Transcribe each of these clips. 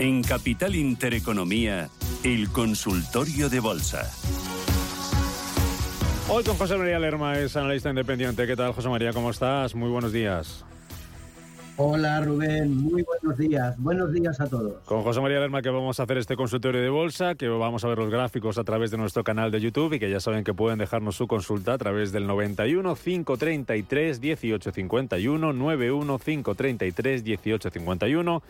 En Capital Intereconomía, el consultorio de bolsa. Hoy con José María Lerma, es analista independiente. ¿Qué tal, José María? ¿Cómo estás? Muy buenos días. Hola Rubén, muy buenos días. Buenos días a todos. Con José María Lerma que vamos a hacer este consultorio de bolsa, que vamos a ver los gráficos a través de nuestro canal de YouTube y que ya saben que pueden dejarnos su consulta a través del 91 533 1851 91 533 1851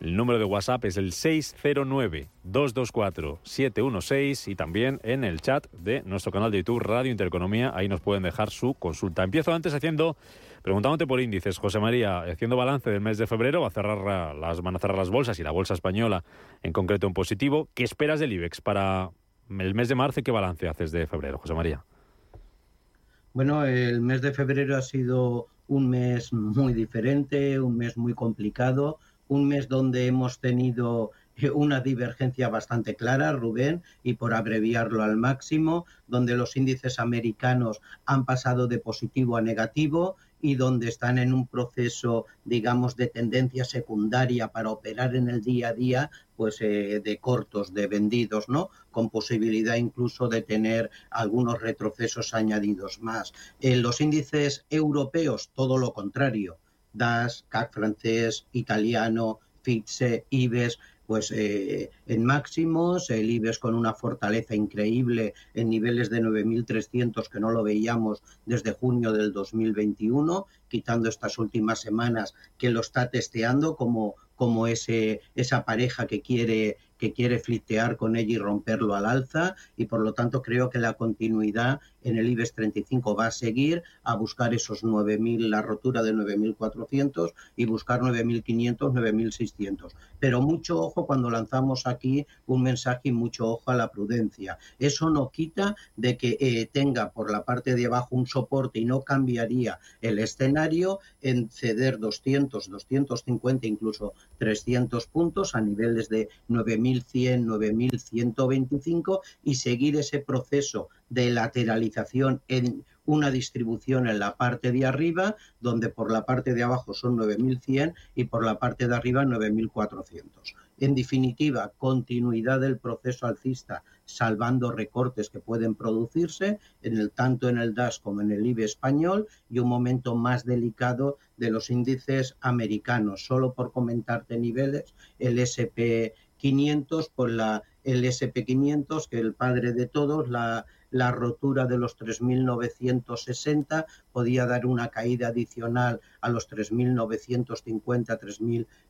el número de WhatsApp es el 609-224-716 y también en el chat de nuestro canal de YouTube Radio Intereconomía. Ahí nos pueden dejar su consulta. Empiezo antes haciendo, preguntándote por índices. José María, haciendo balance del mes de febrero, va a cerrar las, van a cerrar las bolsas y la bolsa española en concreto en positivo. ¿Qué esperas del IBEX para el mes de marzo y qué balance haces de febrero, José María? Bueno, el mes de febrero ha sido un mes muy diferente, un mes muy complicado un mes donde hemos tenido eh, una divergencia bastante clara, Rubén, y por abreviarlo al máximo, donde los índices americanos han pasado de positivo a negativo y donde están en un proceso, digamos, de tendencia secundaria para operar en el día a día, pues eh, de cortos, de vendidos, ¿no? Con posibilidad incluso de tener algunos retrocesos añadidos más. En los índices europeos, todo lo contrario DAS, CAC francés, italiano, FITSE, IBEX, pues eh, en máximos, el IBEX con una fortaleza increíble en niveles de 9.300 que no lo veíamos desde junio del 2021, quitando estas últimas semanas que lo está testeando como, como ese, esa pareja que quiere que quiere flitear con ella y romperlo al alza y por lo tanto creo que la continuidad en el IBEX 35 va a seguir a buscar esos 9.000, la rotura de 9.400 y buscar 9.500, 9.600. Pero mucho ojo cuando lanzamos aquí un mensaje y mucho ojo a la prudencia. Eso no quita de que eh, tenga por la parte de abajo un soporte y no cambiaría el escenario en ceder 200, 250, incluso 300 puntos a niveles de 9.100, 9.125 y seguir ese proceso de lateralización en una distribución en la parte de arriba, donde por la parte de abajo son 9.100 y por la parte de arriba 9.400. En definitiva, continuidad del proceso alcista, salvando recortes que pueden producirse en el, tanto en el DAS como en el IBE español y un momento más delicado de los índices americanos. Solo por comentarte niveles, el SP 500 por la el SP500, que el padre de todos, la, la rotura de los 3.960 podía dar una caída adicional a los 3.950,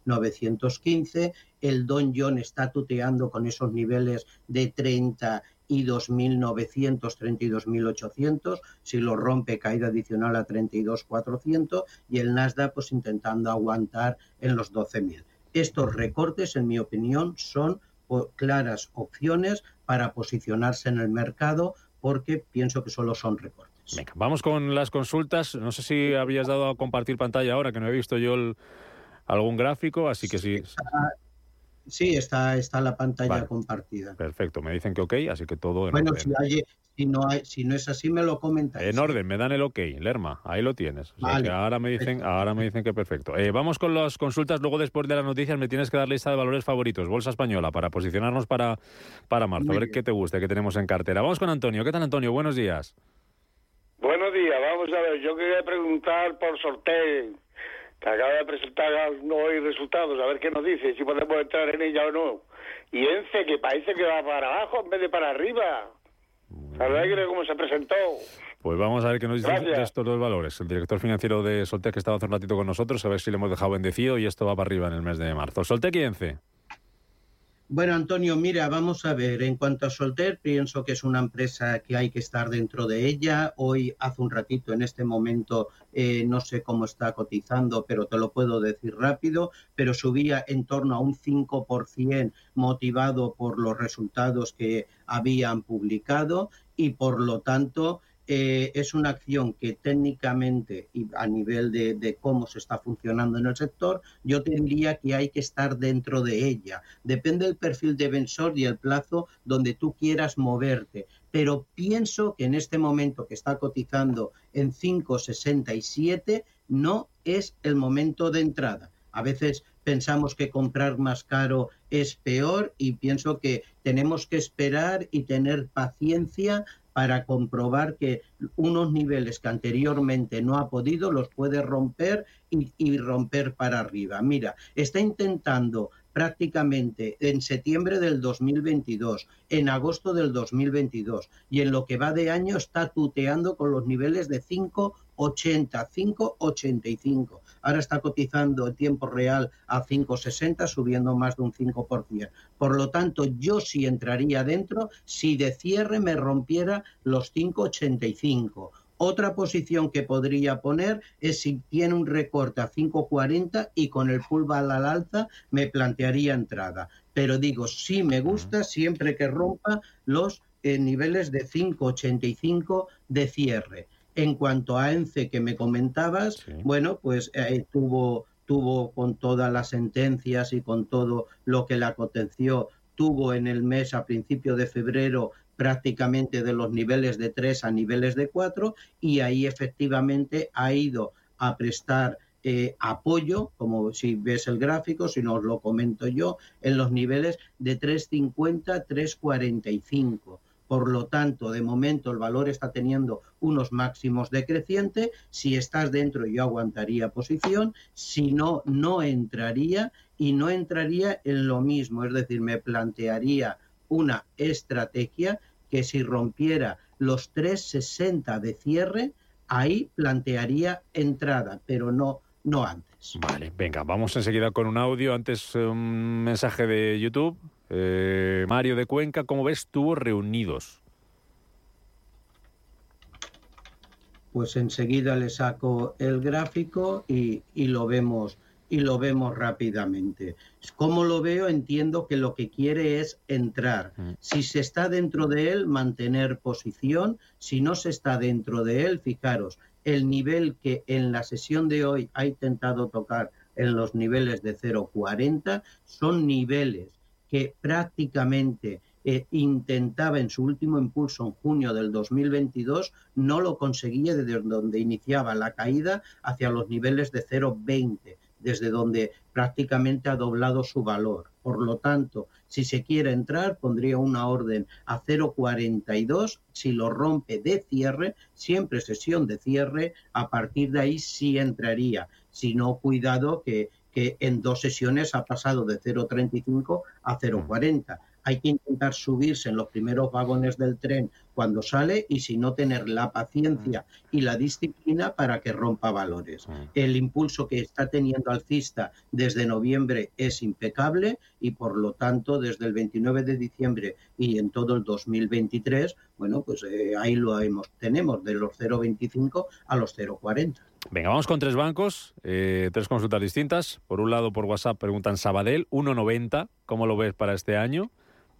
3.915. El Don John está tuteando con esos niveles de 30 y 2.900, 32.800, si lo rompe caída adicional a 32.400 y el Nasdaq pues intentando aguantar en los 12.000. Estos recortes, en mi opinión, son claras opciones para posicionarse en el mercado porque pienso que solo son recortes. Venga, vamos con las consultas. No sé si habías dado a compartir pantalla ahora, que no he visto yo algún gráfico, así que sí. Sí, está, está la pantalla compartida. Perfecto, me dicen que ok, así que todo en bueno, orden. Si, hay, si, no hay, si no es así, me lo comentas. En orden, me dan el ok, Lerma, ahí lo tienes. ahora me dicen, ahora me dicen que perfecto. Eh, vamos con las consultas, luego después de las noticias me tienes que dar lista de valores favoritos, Bolsa Española, para posicionarnos para, para marzo, a ver qué te gusta, qué tenemos en cartera. Vamos con Antonio. ¿Qué tal, Antonio? Buenos días. Buenos días, vamos a ver, yo quería preguntar por sorteo que acaba de presentar hoy resultados, a ver qué nos dice, si podemos entrar en ella o no. Y ENCE, que parece que va para abajo en vez de para arriba. ¿Sabes cómo se presentó? Pues vamos a ver qué nos dice de estos dos valores. El director financiero de Soltec que estaba hace un ratito con nosotros, a ver si le hemos dejado bendecido y esto va para arriba en el mes de marzo. Soltec y ENCE. Bueno, Antonio, mira, vamos a ver. En cuanto a Solter, pienso que es una empresa que hay que estar dentro de ella. Hoy, hace un ratito, en este momento, eh, no sé cómo está cotizando, pero te lo puedo decir rápido, pero subía en torno a un 5% motivado por los resultados que habían publicado y, por lo tanto, eh, es una acción que técnicamente y a nivel de, cómo se está funcionando en el sector, yo tendría que hay que estar dentro de ella. Depende del perfil de vendor y el plazo donde tú quieras moverte. Pero pienso que en este momento que está cotizando en 5,67 no es el momento de entrada. A veces pensamos que comprar más caro es peor y pienso que tenemos que esperar y tener paciencia para comprobar que unos niveles que anteriormente no ha podido los puede romper y, romper para arriba. Mira, está intentando prácticamente en septiembre del 2022, en agosto del 2022 y en lo que va de año está tuteando con los niveles de 5,80, 5,85. Ahora está cotizando en tiempo real a 5,60, subiendo más de un 5%. Por lo tanto, yo sí entraría dentro si de cierre me rompiera los 5,85 otra posición que podría poner es si tiene un recorte a 5.40 y con el pullback al alza me plantearía entrada. Pero digo, sí me gusta siempre que rompa los eh, niveles de 5.85 de cierre. En cuanto a ENCE que me comentabas, bueno, pues eh, tuvo tuvo con todas las sentencias y con todo lo que la aconteció, tuvo en el mes a principio de febrero prácticamente de los niveles de 3 a niveles de 4 y ahí efectivamente ha ido a prestar eh, apoyo, como si ves el gráfico, si no os lo comento yo, en los niveles de 3,50, 3,45. Por lo tanto, de momento el valor está teniendo unos máximos decrecientes. Si estás dentro, yo aguantaría posición. Si no, no entraría y no entraría en lo mismo. Es decir, me plantearía una estrategia que si rompiera los 360 de cierre, ahí plantearía entrada, pero no, no antes. Vale, venga, vamos enseguida con un audio. Antes un mensaje de YouTube. Eh, Mario de Cuenca, ¿cómo ves tú reunidos? Pues enseguida le saco el gráfico y, y lo vemos y lo vemos rápidamente. Como lo veo, entiendo que lo que quiere es entrar. Mm. Si se está dentro de él, mantener posición. Si no se está dentro de él, fijaros, el nivel que en la sesión de hoy ha intentado tocar en los niveles de 0,40 son niveles que prácticamente eh, intentaba en su último impulso en junio del 2022, no lo conseguía desde donde iniciaba la caída hacia los niveles de 0,20 desde donde prácticamente ha doblado su valor. Por lo tanto, si se quiere entrar, pondría una orden a 0,42. Si lo rompe de cierre, siempre sesión de cierre, a partir de ahí sí entraría. Si no, cuidado que, que en dos sesiones ha pasado de 0,35 a 0,40 hay que intentar subirse en los primeros vagones del tren cuando sale y si no tener la paciencia mm. y la disciplina para que rompa valores. Mm. El impulso que está teniendo alcista desde noviembre es impecable y por lo tanto desde el 29 de diciembre y en todo el 2023, bueno, pues eh, ahí lo hemos, tenemos de los 0,25 a los 0,40. Venga, vamos con tres bancos, eh, tres consultas distintas. Por un lado, por WhatsApp preguntan Sabadell, 1,90, ¿cómo lo ves para este año?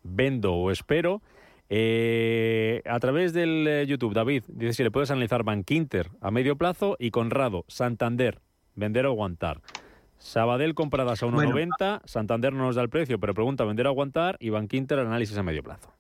vendo o espero. Eh, a través del eh, YouTube, David dice si le puedes analizar Bankinter a medio plazo y Conrado, Santander, vender o aguantar. Sabadell compradas a 1,90, Santander no nos da el precio, pero pregunta vender o aguantar y Bankinter análisis a medio plazo.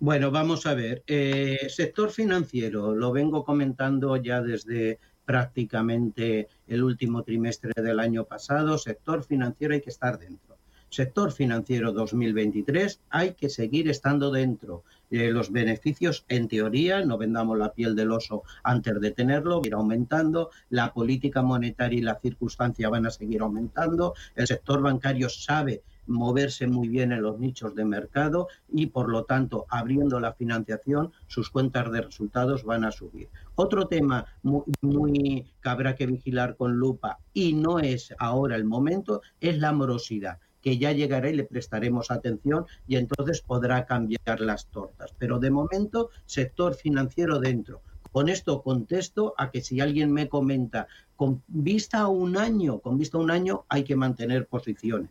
Bueno, vamos a ver. Eh, sector financiero, lo vengo comentando ya desde prácticamente el último trimestre del año pasado. Sector financiero hay que estar dentro sector financiero 2023 hay que seguir estando dentro. Eh, los beneficios, en teoría, no vendamos la piel del oso antes de tenerlo, ir aumentando. La política monetaria y la circunstancia van a seguir aumentando. El sector bancario sabe moverse muy bien en los nichos de mercado y por lo tanto abriendo la financiación sus cuentas de resultados van a subir. Otro tema muy, que habrá que vigilar con lupa y no es ahora el momento es la morosidad que ya llegará y le prestaremos atención y entonces podrá cambiar las tortas. Pero de momento, sector financiero dentro. Con esto contesto a que si alguien me comenta, con vista a un año, con vista a un año hay que mantener posiciones.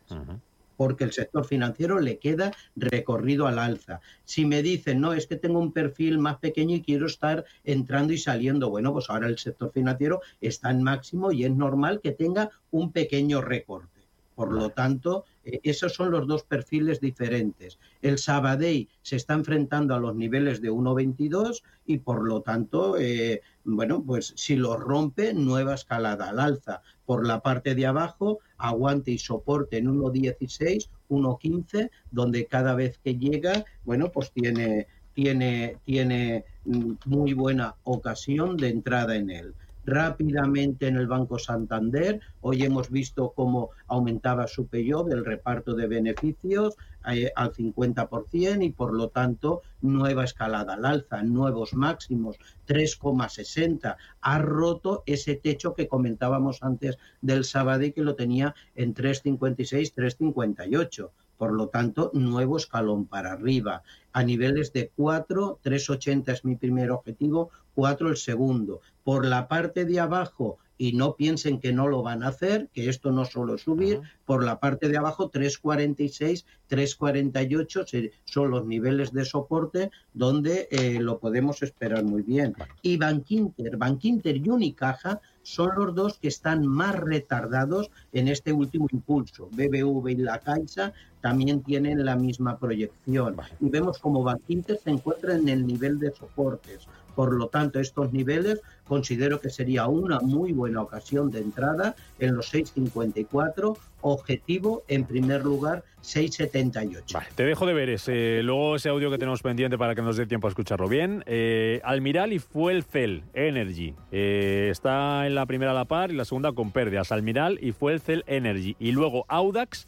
Porque el sector financiero le queda recorrido al alza. Si me dicen, no, es que tengo un perfil más pequeño y quiero estar entrando y saliendo, bueno, pues ahora el sector financiero está en máximo y es normal que tenga un pequeño recorte. Por lo tanto, eh, esos son los dos perfiles diferentes. El Sabadell se está enfrentando a los niveles de 1,22 y por lo tanto, eh, bueno, pues si lo rompe, nueva escalada al alza. Por la parte de abajo, aguante y soporte en 1,16, 1,15, donde cada vez que llega, bueno, pues tiene, tiene, tiene mm, muy buena ocasión de entrada en él rápidamente en el Banco Santander. Hoy hemos visto cómo aumentaba su payoff, el reparto de beneficios eh, al 50% y por lo tanto nueva escalada al alza, nuevos máximos, 3,60. Ha roto ese techo que comentábamos antes del sábado y que lo tenía en 3,56, 3,58 por lo tanto, nuevo escalón para arriba. A niveles de 4, 3,80 es mi primer objetivo, 4 el segundo. Por la parte de abajo, y no piensen que no lo van a hacer, que esto no solo subir, por la parte de abajo 3,46, 3,48 son los niveles de soporte donde eh, lo podemos esperar muy bien. Y Bankinter, Bankinter y Unicaja son los dos que están más retardados en este último impulso. BBV y la Caixa también tienen la misma proyección. Y vemos como Bankinter se encuentra en el nivel de soportes. Por lo tanto, estos niveles considero que sería una muy buena ocasión de entrada en los 6.54, objetivo en primer lugar 6.78. Vale, te dejo de ver ese, luego ese audio que tenemos pendiente para que nos dé tiempo a escucharlo bien. Eh, Almiral y Fuelcel Energy. Eh, está en la primera a la par y la segunda con pérdidas. Almiral y Fuelcel Energy. Y luego Audax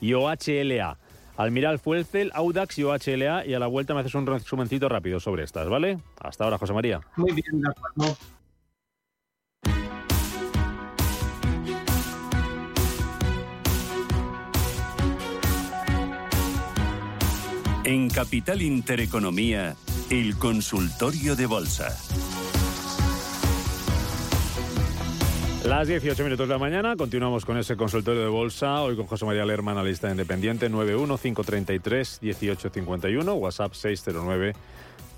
y OHLA. Almiral Fuelcel, Audax y OHLA y a la vuelta me haces un resumencito rápido sobre estas, ¿vale? Hasta ahora, José María. Muy bien, de acuerdo. En Capital Intereconomía, el consultorio de bolsa. Las 18 minutos de la mañana, continuamos con ese consultorio de bolsa, hoy con José María Lerman, analista independiente, 915331851, WhatsApp 609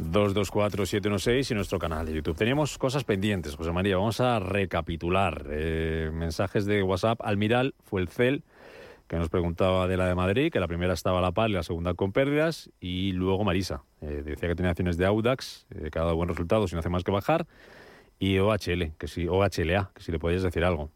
224-716 y nuestro canal de YouTube. Teníamos cosas pendientes, José María. Vamos a recapitular. Eh, mensajes de WhatsApp. Almiral fue el CEL que nos preguntaba de la de Madrid, que la primera estaba a la par y la segunda con pérdidas. Y luego Marisa. Eh, decía que tenía acciones de Audax, eh, que ha dado buen resultado sin hacer más que bajar y OHL, que si, OHLA, que si le podías decir algo.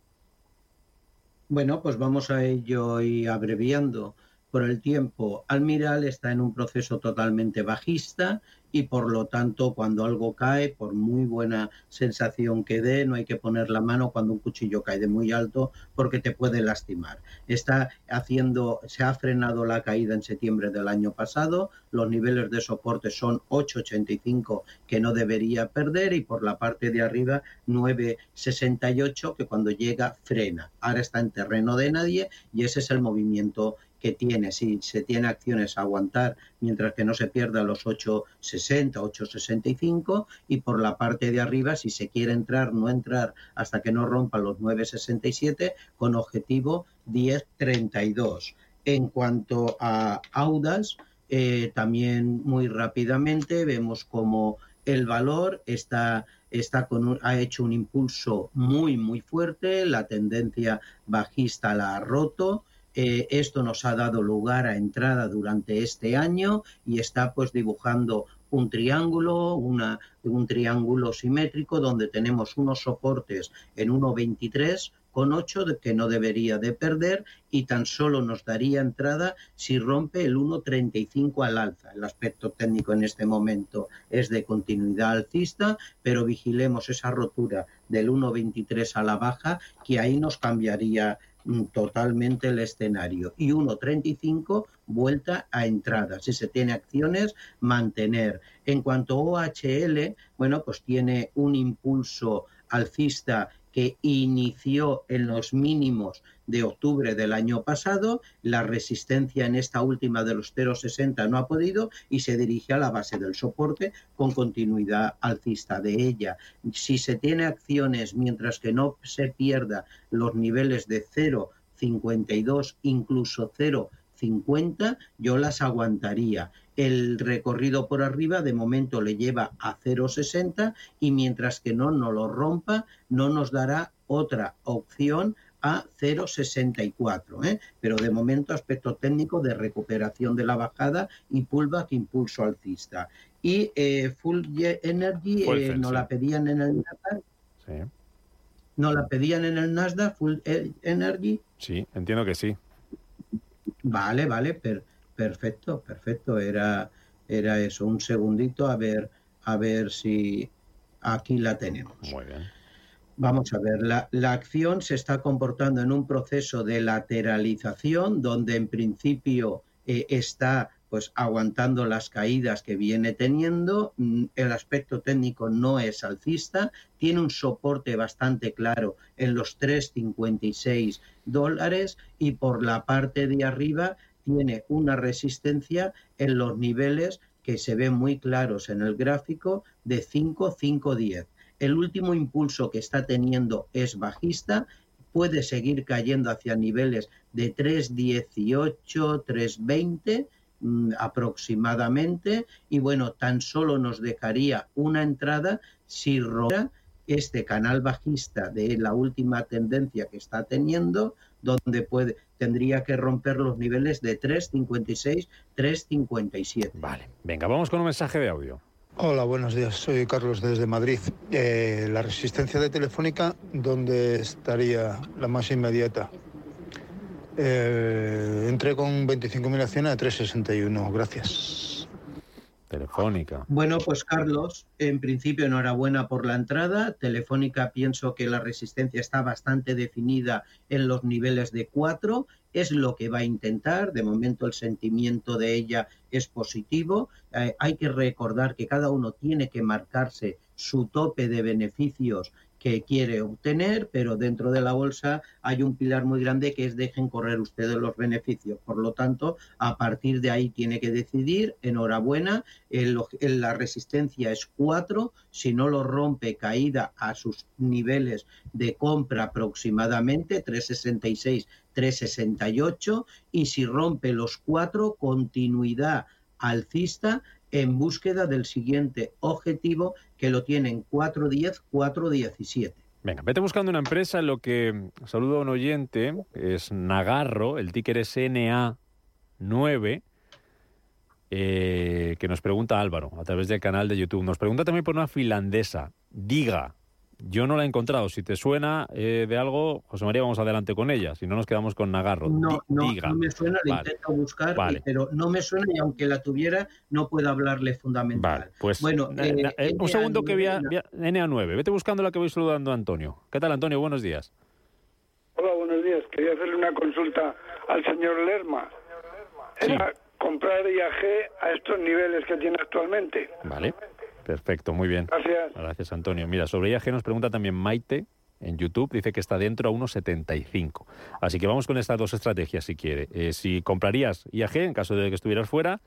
Bueno, pues vamos a ello y abreviando por el tiempo. Almiral está en un proceso totalmente bajista y por lo tanto cuando algo cae, por muy buena sensación que dé, no hay que poner la mano cuando un cuchillo cae de muy alto porque te puede lastimar. Está haciendo, se ha frenado la caída en septiembre del año pasado, los niveles de soporte son 8,85 que no debería perder y por la parte de arriba 9,68 que cuando llega frena. Ahora está en terreno de nadie y ese es el movimiento que tiene, si se tiene acciones a aguantar mientras que no se pierda los 8,60, 8,65 y por la parte de arriba, si se quiere entrar, no entrar hasta que no rompa los 9,67 con objetivo 10,32. En cuanto a Audas, eh, también muy rápidamente vemos como el valor está, está con ha hecho un impulso muy, muy fuerte, la tendencia bajista la ha roto eh, esto nos ha dado lugar a entrada durante este año y está pues dibujando un triángulo, un triángulo simétrico donde tenemos unos soportes en 1,23 con 8 que no debería de perder y tan solo nos daría entrada si rompe el 1,35 al alza. El aspecto técnico en este momento es de continuidad alcista, pero vigilemos esa rotura del 1,23 a la baja que ahí nos cambiaría totalmente el escenario. Y 1.35, vuelta a entrada. Si se tiene acciones, mantener. En cuanto a OHL, bueno, pues tiene un impulso alcista que inició en los mínimos de octubre del año pasado, la resistencia en esta última de los 0,60 no ha podido y se dirige a la base del soporte con continuidad alcista de ella. Si se tiene acciones mientras que no se pierda los niveles de 0,52, incluso 0,50, yo las aguantaría. El recorrido por arriba de momento le lleva a 0,60 y mientras que no nos lo rompa, no nos dará otra opción a 0,64. ¿eh? Pero de momento aspecto técnico de recuperación de la bajada y pullback impulso alcista. Y eh, Full Energy eh, no la pedían en el Nasdaq. Sí. ¿No la pedían en el Nasdaq, Full Energy? Sí, entiendo que sí. Vale, vale, per Perfecto, perfecto. Era, era eso. Un segundito a ver, a ver si aquí la tenemos. Muy bien. Vamos a ver, la, la, acción se está comportando en un proceso de lateralización donde en principio eh, está pues aguantando las caídas que viene teniendo, mm, el aspecto técnico no es alcista, tiene un soporte bastante claro en los 3,56 dólares y por la parte de arriba tiene una resistencia en los niveles que se ven muy claros en el gráfico de 5, 5, 10. El último impulso que está teniendo es bajista, puede seguir cayendo hacia niveles de 3,18, 3,20 mm, aproximadamente y bueno, tan solo nos dejaría una entrada si roba este canal bajista de la última tendencia que está teniendo, donde puede, tendría que romper los niveles de 3.56, 3.57. Vale, venga, vamos con un mensaje de audio. Hola, buenos días. Soy Carlos desde Madrid. Eh, la resistencia de Telefónica, ¿dónde estaría la más inmediata? Eh, entré con 25.000 acciones a 3.61. Gracias. Telefónica. Bueno, pues Carlos, en principio enhorabuena por la entrada. Telefónica pienso que la resistencia está bastante definida en los niveles de 4. Es lo que va a intentar. De momento el sentimiento de ella es positivo. Eh, hay que recordar que cada uno tiene que marcarse su tope de beneficios que quiere obtener, pero dentro de la bolsa hay un pilar muy grande que es dejen correr ustedes los beneficios. Por lo tanto, a partir de ahí tiene que decidir, enhorabuena, la resistencia es 4, si no lo rompe caída a sus niveles de compra aproximadamente 366, 368 y si rompe los 4, continuidad alcista en búsqueda del siguiente objetivo que lo tienen 410, 417. Venga, vete buscando una empresa en lo que saludo a un oyente, es Nagarro, el ticker es NA9, eh, que nos pregunta Álvaro a través del canal de YouTube. Nos pregunta también por una finlandesa, Diga. Yo no la he encontrado. Si te suena eh, de algo, José María, vamos adelante con ella. Si no, nos quedamos con Nagarro. No, no, no me suena, la intento buscar, pero no me suena y aunque la tuviera, no puedo hablarle fundamental. Vale, pues bueno, eh, eh, un segundo que voy a, NA9. Vete buscando la que voy saludando a Antonio. ¿Qué tal, Antonio? Buenos días. Hola, buenos días. Quería hacerle una consulta al señor Lerma. Era comprar IAG a estos niveles que tiene actualmente. Vale. Perfecto, muy bien. Gracias. Gracias, Antonio. Mira, sobre IAG nos pregunta también Maite en YouTube, dice que está dentro a 1,75. Así que vamos con estas dos estrategias si quiere. Eh, si comprarías IAG en caso de que estuvieras fuera,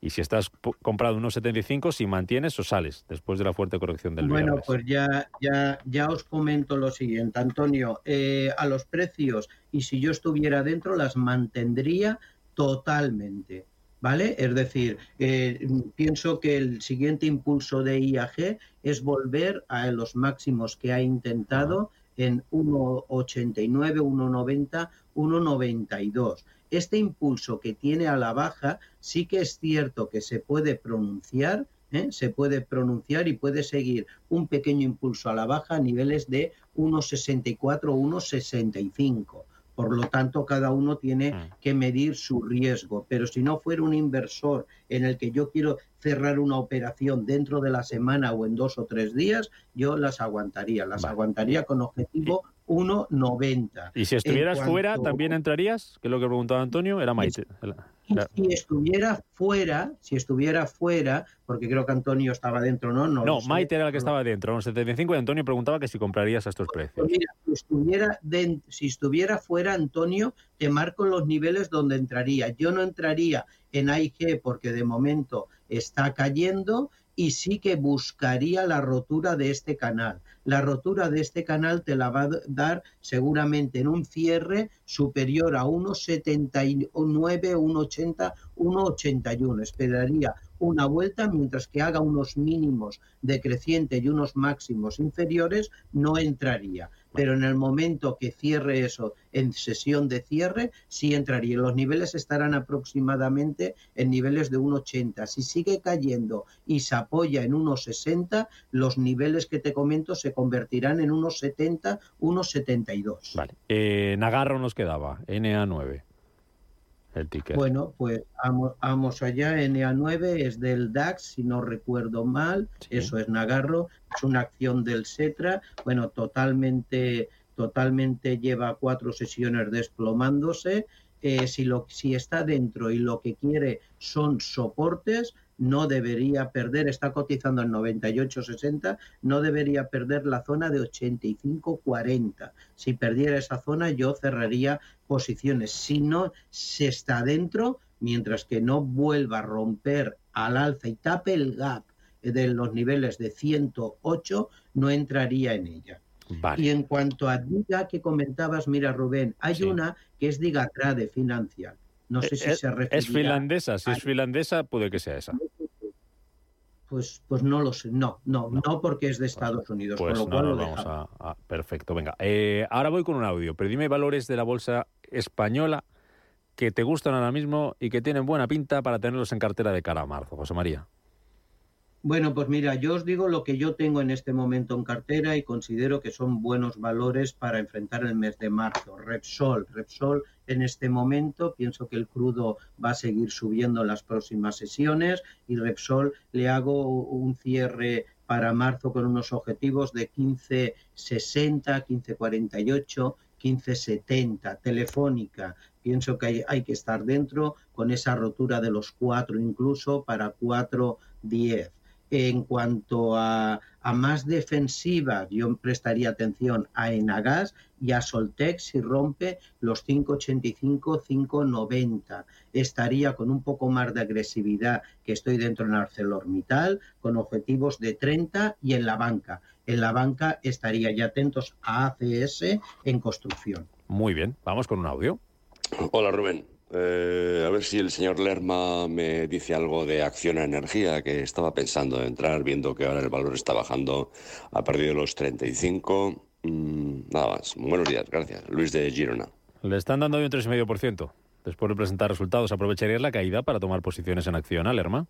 y si estás comprado 1,75, si mantienes o sales después de la fuerte corrección del Bueno, pues ya, ya, ya os comento lo siguiente, Antonio. Eh, a los precios, y si yo estuviera dentro, las mantendría totalmente. ¿Vale? Es decir, eh, pienso que el siguiente impulso de IAG es volver a los máximos que ha intentado en 1,89, 1,90, 1,92. Este impulso que tiene a la baja sí que es cierto que se puede pronunciar, ¿eh? se puede pronunciar y puede seguir un pequeño impulso a la baja a niveles de 1,64, 1,65 por lo tanto, cada uno tiene mm. que medir su riesgo. Pero si no fuera un inversor en el que yo quiero cerrar una operación dentro de la semana o en dos o tres días, yo las aguantaría. Las aguantaría con objetivo 1,90. ¿Y si estuvieras fuera, también entrarías? Que es lo que preguntaba Antonio, era Maite. Y si estuviera fuera, si estuviera fuera, porque creo que Antonio estaba dentro, ¿no? No, No, Maite era la que estaba dentro, en 75, y Antonio preguntaba que si comprarías a estos precios. Pues mira, si estuviera, si estuviera fuera, Antonio, te marco los niveles donde entraría. Yo no entraría en AIG porque de momento está cayendo y sí que buscaría la rotura de este canal. La rotura de este canal te la va a dar seguramente en un cierre superior a 1,79, 1,80, 1,81. Esperaría una vuelta mientras que haga unos mínimos decreciente y unos máximos inferiores, no entraría. Pero en el momento que cierre eso en sesión de cierre, sí entraría. Los niveles estarán aproximadamente en niveles de 1,80. Si sigue cayendo y se apoya en 1,60, los niveles que te comento se convertirán en 1,70, 1,72. Vale. Eh, Nagarro nos quedaba, NA9. El ticket. Bueno, pues vamos, vamos allá. NA9 es del DAX, si no recuerdo mal. Sí. Eso es Nagarro. Es una acción del Setra. Bueno, totalmente, totalmente lleva cuatro sesiones desplomándose. Eh, si, lo, si está dentro y lo que quiere son soportes, no debería perder, está cotizando en 98.60, no debería perder la zona de 85.40. Si perdiera esa zona, yo cerraría posiciones. Si no se está dentro, mientras que no vuelva a romper al alza y tape el gap de los niveles de 108, no entraría en ella. Vale. Y en cuanto a Diga que comentabas, mira Rubén, hay Sí. una que es Digatrade Financial. No sé si es, se refiere. es finlandesa, si es finlandesa puede que sea esa. Pues, pues no lo sé. No, no, no, porque es de Estados Unidos. Pues con lo no cual lo vamos a- Perfecto, venga. Eh, ahora voy con un audio, pero dime valores de la bolsa española que te gustan ahora mismo y que tienen buena pinta para tenerlos en cartera de cara a marzo, José María. Bueno, pues mira, yo os digo lo que yo tengo en este momento en cartera y considero que son buenos valores para enfrentar el mes de marzo. Repsol, Repsol en este momento pienso que el crudo va a seguir subiendo en las próximas sesiones y Repsol le hago un cierre para marzo con unos objetivos de 1560, 1548, 1570. Telefónica, pienso que hay, hay que estar dentro con esa rotura de los cuatro incluso para 410. En cuanto a, a más defensivas, yo prestaría atención a Enagas y a Soltec si rompe los 585, 590. Estaría con un poco más de agresividad que estoy dentro en ArcelorMittal, con objetivos de 30 y en la banca. En la banca estaría ya atentos a ACS en construcción. Muy bien, vamos con un audio. Hola Rubén, Eh, a ver si el señor Lerma me dice algo de acción a energía, que estaba pensando en entrar, viendo que ahora el valor está bajando, ha perdido los 35. Mm, nada más. Buenos días, gracias. Luis de Girona. Le están dando hoy un 3,5%. Después de presentar resultados, ¿aprovecharías la caída para tomar posiciones en acción, Alerma?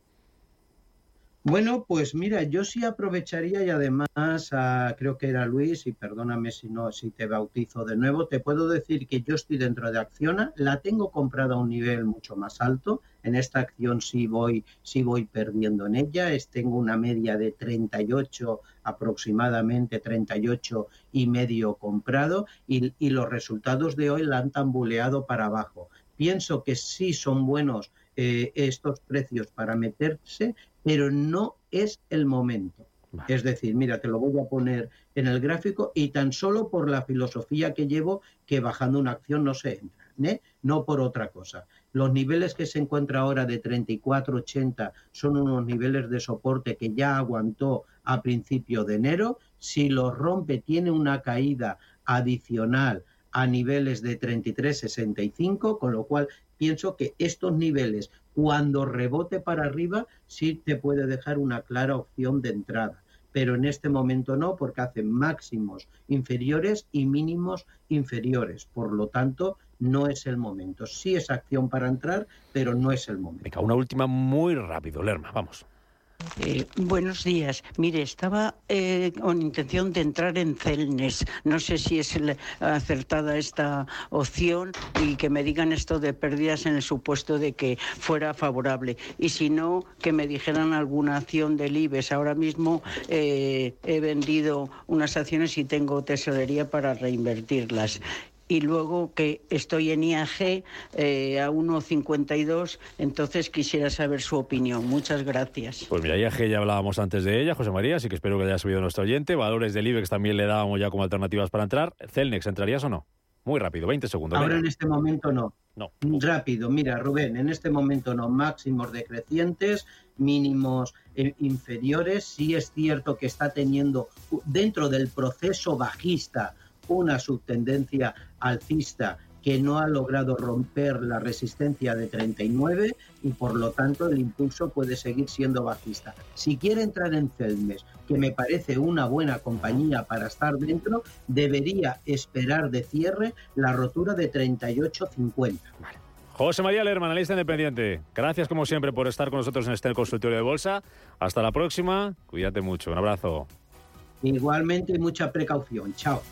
Bueno, pues mira, yo sí aprovecharía y además ah, creo que era Luis y perdóname si no si te bautizo de nuevo, te puedo decir que yo estoy dentro de Acciona, la tengo comprada a un nivel mucho más alto, en esta acción sí voy sí voy perdiendo en ella, es, tengo una media de 38 aproximadamente 38 y medio comprado y, y los resultados de hoy la han tambuleado para abajo. Pienso que sí son buenos eh, estos precios para meterse, pero no es el momento. Vale. Es decir, mira, te lo voy a poner en el gráfico y tan solo por la filosofía que llevo que bajando una acción no se entra, ¿eh? no por otra cosa. Los niveles que se encuentra ahora de 34,80 son unos niveles de soporte que ya aguantó a principio de enero. Si los rompe, tiene una caída adicional a niveles de 33,65, con lo cual pienso que estos niveles, cuando rebote para arriba, sí te puede dejar una clara opción de entrada. Pero en este momento no, porque hace máximos inferiores y mínimos inferiores. Por lo tanto, no es el momento. Sí es acción para entrar, pero no es el momento. Una última muy rápido, Lerma, vamos. Eh, buenos días. Mire, estaba eh, con intención de entrar en Celnes. No sé si es acertada esta opción y que me digan esto de pérdidas en el supuesto de que fuera favorable. Y si no, que me dijeran alguna acción del IBEX. Ahora mismo eh, he vendido unas acciones y tengo tesorería para reinvertirlas. Y luego que estoy en IAG eh, a 1,52, entonces quisiera saber su opinión. Muchas gracias. Pues mira, IAG ya hablábamos antes de ella, José María, así que espero que haya subido nuestro oyente. Valores del IBEX también le dábamos ya como alternativas para entrar. Celnex, ¿entrarías o no? Muy rápido, 20 segundos. Ahora en este momento no. No. Rápido, mira, Rubén, en este momento no. Máximos decrecientes, mínimos eh, inferiores. Sí es cierto que está teniendo dentro del proceso bajista una subtendencia alcista que no ha logrado romper la resistencia de 39 y por lo tanto el impulso puede seguir siendo bajista. Si quiere entrar en Celmes, que me parece una buena compañía para estar dentro, debería esperar de cierre la rotura de 38.50. José María Lerma, analista independiente. Gracias como siempre por estar con nosotros en este consultorio de bolsa. Hasta la próxima. Cuídate mucho. Un abrazo. Igualmente, mucha precaución. Chao.